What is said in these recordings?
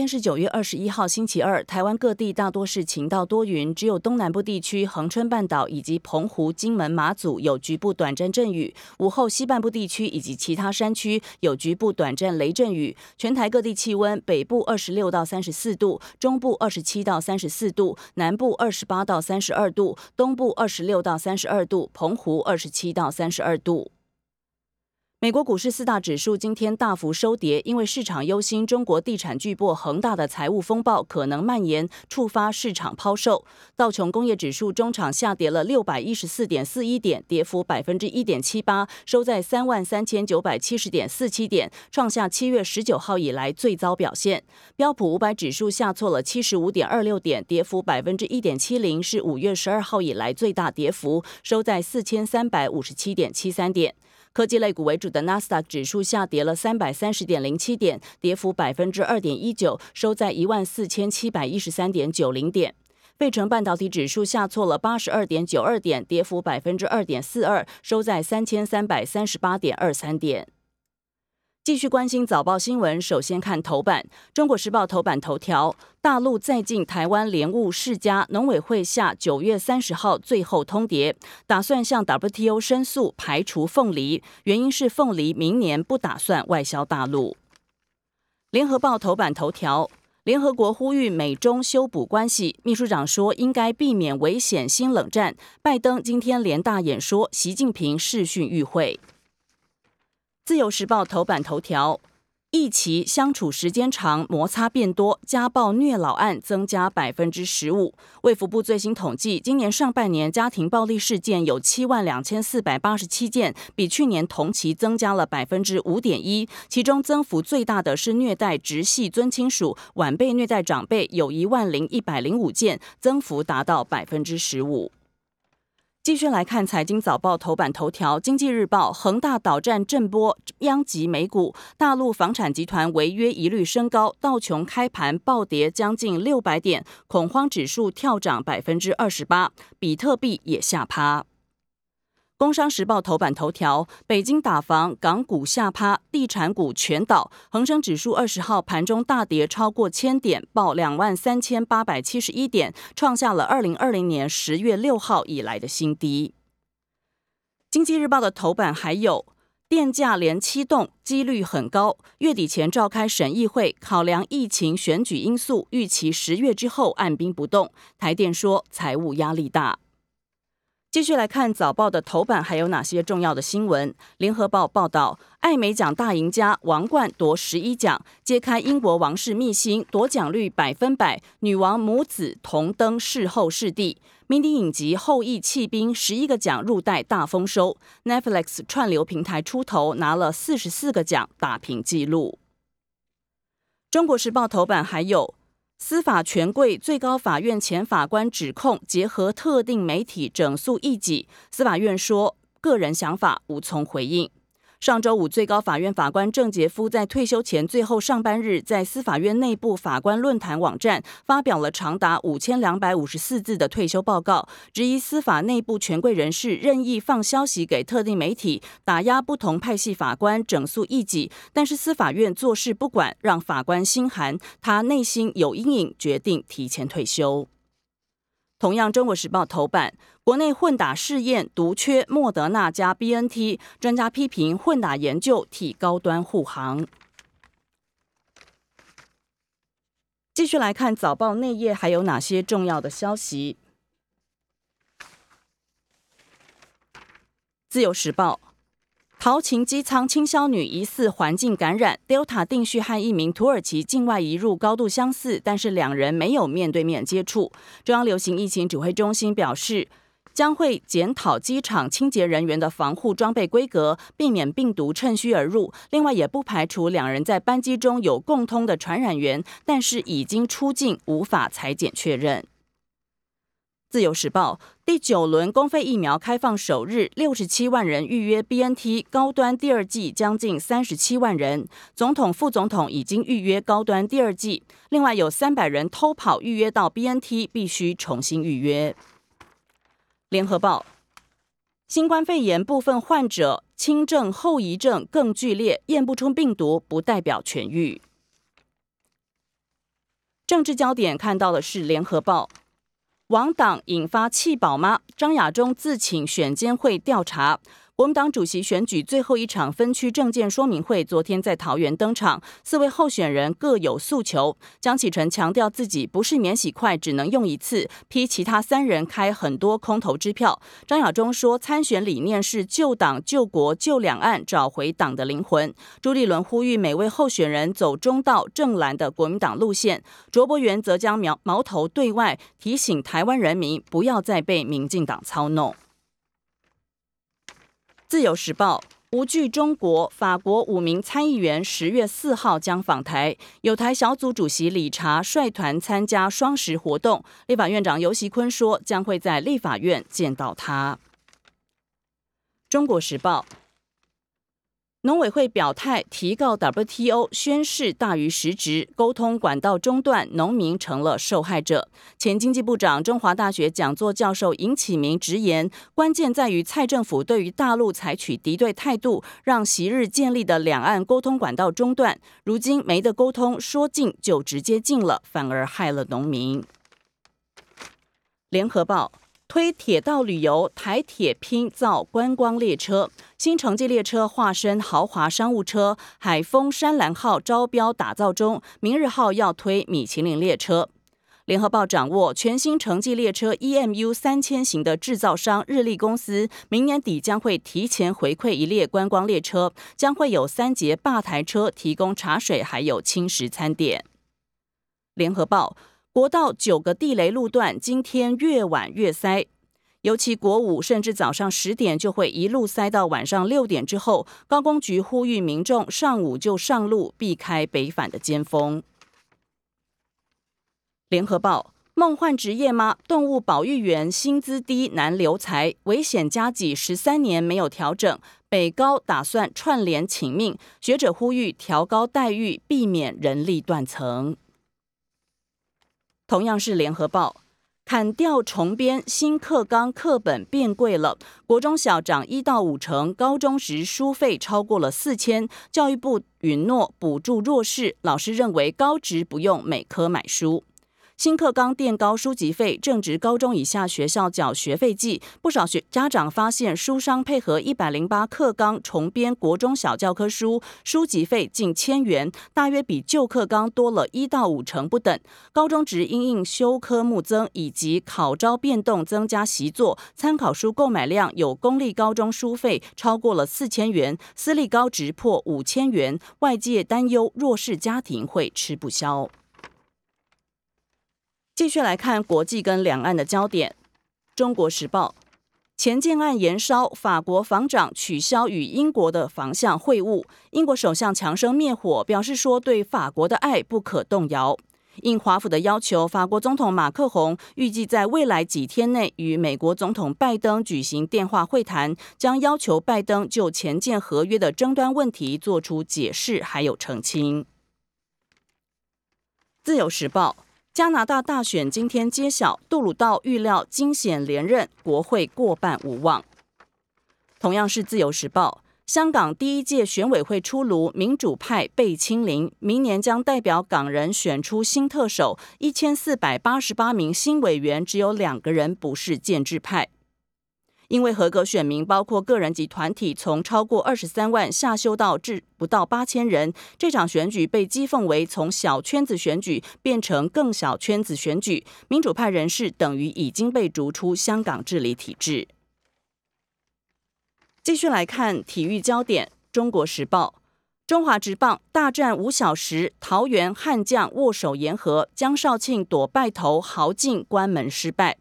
今天是九月二十一号，星期二。台湾各地大多是晴到多云，只有东南部地区、恒春半岛以及澎湖、金门、马祖有局部短暂阵雨。午后西半部地区以及其他山区有局部短暂雷阵雨。全台各地气温：北部二十六到三十四度，中部二十七到三十四度，南部二十八到三十二度，东部二十六到三十二度，澎湖二十七到三十二度。美国股市四大指数今天大幅收跌，因为市场忧心中国地产巨擘恒大的财务风暴可能蔓延，触发市场抛售。道琼工业指数中场下跌了六百一十四点四一点，跌幅百分之一点七八，收在三万三千九百七十点四七点，创下七月十九号以来最糟表现。标普五百指数下挫了七十五点二六点，跌幅百分之一点七零，是五月十二号以来最大跌幅，收在四千三百五十七点七三点。科技类股为主的纳斯达克指数下跌了三百三十点零七点，跌幅百分之二点一九，收在一万四千七百一十三点九零点。费城半导体指数下挫了八十二点九二点，跌幅百分之二点四二，收在三千三百三十八点二三点。继续关心早报新闻，首先看头版。中国时报头版头条：大陆再进台湾莲雾世家，农委会下九月三十号最后通牒，打算向 WTO 申诉排除凤梨，原因是凤梨明年不打算外销大陆。联合报头版头条：联合国呼吁美中修补关系，秘书长说应该避免危险新冷战。拜登今天联大演说，习近平视讯与会。自由时报头版头条：一起相处时间长，摩擦变多，家暴虐老案增加百分之十五。卫福部最新统计，今年上半年家庭暴力事件有七万两千四百八十七件，比去年同期增加了百分之五点一。其中增幅最大的是虐待直系尊亲属、晚辈虐待长辈，有一万零一百零五件，增幅达到百分之十五。继续来看财经早报头版头条，《经济日报》恒大倒战震波殃及美股，大陆房产集团违约疑虑升高，道琼开盘暴跌将近六百点，恐慌指数跳涨百分之二十八，比特币也下趴。工商时报头版头条：北京打房，港股下趴，地产股全倒。恒生指数二十号盘中大跌超过千点，报两万三千八百七十一点，创下了二零二零年十月六号以来的新低。经济日报的头版还有：电价连七动，几率很高，月底前召开审议会，考量疫情选举因素，预期十月之后按兵不动。台电说财务压力大。继续来看早报的头版，还有哪些重要的新闻？联合报报道，艾美奖大赢家王冠夺十一奖，揭开英国王室秘辛，夺奖率百分百，女王母子同登视后视帝。迷你影集《后裔弃兵》十一个奖入袋大丰收，Netflix 串流平台出头拿了四十四个奖，打平纪录。中国时报头版还有。司法权贵、最高法院前法官指控结合特定媒体整肃异己，司法院说个人想法无从回应。上周五，最高法院法官郑杰夫在退休前最后上班日，在司法院内部法官论坛网站发表了长达五千两百五十四字的退休报告，质疑司法内部权贵人士任意放消息给特定媒体，打压不同派系法官，整肃异己。但是司法院坐视不管，让法官心寒，他内心有阴影，决定提前退休。同样，《中国时报》头版。国内混打试验独缺莫德纳加 B N T，专家批评混打研究替高端护航。继续来看早报内页还有哪些重要的消息？自由时报。陶情机舱倾销女疑似环境感染，Delta 定序和一名土耳其境外移入高度相似，但是两人没有面对面接触。中央流行疫情指挥中心表示，将会检讨机场清洁人员的防护装备规格，避免病毒趁虚而入。另外，也不排除两人在班机中有共通的传染源，但是已经出境，无法裁剪确认。自由时报第九轮公费疫苗开放首日，六十七万人预约 BNT 高端第二季，将近三十七万人。总统、副总统已经预约高端第二季，另外有三百人偷跑预约到 BNT，必须重新预约。联合报新冠肺炎部分患者轻症后遗症更剧烈，验不出病毒不代表痊愈。政治焦点看到的是联合报。王党引发弃保吗？张亚中自请选监会调查。国民党主席选举最后一场分区政见说明会昨天在桃园登场，四位候选人各有诉求。江启臣强调自己不是免洗筷，只能用一次，批其他三人开很多空头支票。张亚中说参选理念是救党、救国、救两岸，找回党的灵魂。朱立伦呼吁每位候选人走中道正蓝的国民党路线。卓博源则将苗矛头对外，提醒台湾人民不要再被民进党操弄。自由时报无惧中国，法国五名参议员十月四号将访台，有台小组主席理查率团参加双十活动。立法院长尤习坤说，将会在立法院见到他。中国时报。农委会表态提告 WTO，宣誓大于实质，沟通管道中断，农民成了受害者。前经济部长、中华大学讲座教授尹启明直言，关键在于蔡政府对于大陆采取敌对态度，让昔日建立的两岸沟通管道中断，如今没得沟通，说禁就直接禁了，反而害了农民。联合报。推铁道旅游，台铁拼造观光列车，新城际列车化身豪华商务车，海丰山蓝号招标打造中，明日号要推米其林列车。联合报掌握全新城际列车 EMU 三千型的制造商日立公司，明年底将会提前回馈一列观光列车，将会有三节吧台车提供茶水，还有轻食餐点。联合报。国道九个地雷路段，今天越晚越塞，尤其国五甚至早上十点就会一路塞到晚上六点之后。高工局呼吁民众上午就上路，避开北返的尖峰。联合报：梦幻职业吗？动物保育员薪资低难留才，危险加急十三年没有调整。北高打算串联请命，学者呼吁调高待遇，避免人力断层。同样是联合报，砍掉重编新课纲课本变贵了，国中小涨一到五成，高中时书费超过了四千，教育部允诺补助弱势，老师认为高职不用每科买书。新课纲垫高书籍费，正值高中以下学校缴学费季，不少学家长发现书商配合一百零八课纲重编国中小教科书，书籍费近千元，大约比旧课纲多了一到五成不等。高中职因应修科目增以及考招变动，增加习作参考书购买量，有公立高中书费超过了四千元，私立高职破五千元，外界担忧弱势家庭会吃不消。继续来看国际跟两岸的焦点。中国时报前建案延烧，法国防长取消与英国的防相会晤。英国首相强生灭火，表示说对法国的爱不可动摇。应华府的要求，法国总统马克宏预计在未来几天内与美国总统拜登举行电话会谈，将要求拜登就前建合约的争端问题做出解释，还有澄清。自由时报。加拿大大选今天揭晓，杜鲁道预料惊险连任，国会过半无望。同样是《自由时报》，香港第一届选委会出炉，民主派被清零，明年将代表港人选出新特首，一千四百八十八名新委员，只有两个人不是建制派。因为合格选民包括个人及团体，从超过二十三万下修到至不到八千人，这场选举被讥讽为从小圈子选举变成更小圈子选举。民主派人士等于已经被逐出香港治理体制。继续来看体育焦点，《中国时报》中华职棒大战五小时，桃园悍将握手言和，江少庆躲败投豪进关门失败。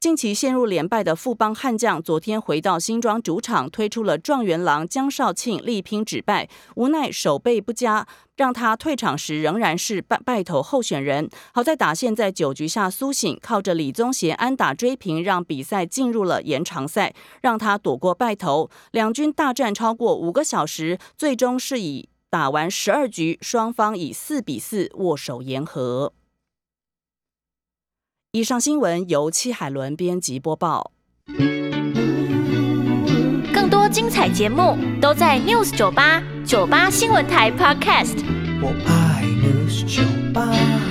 近期陷入连败的富邦悍将，昨天回到新庄主场，推出了状元郎江少庆力拼止败，无奈手背不佳，让他退场时仍然是败败投候选人。好在打线在九局下苏醒，靠着李宗贤安打追平，让比赛进入了延长赛，让他躲过败投。两军大战超过五个小时，最终是以打完十二局，双方以四比四握手言和。以上新闻由戚海伦编辑播报。更多精彩节目都在 News 九八九八新闻台 Podcast。我爱 News 酒吧。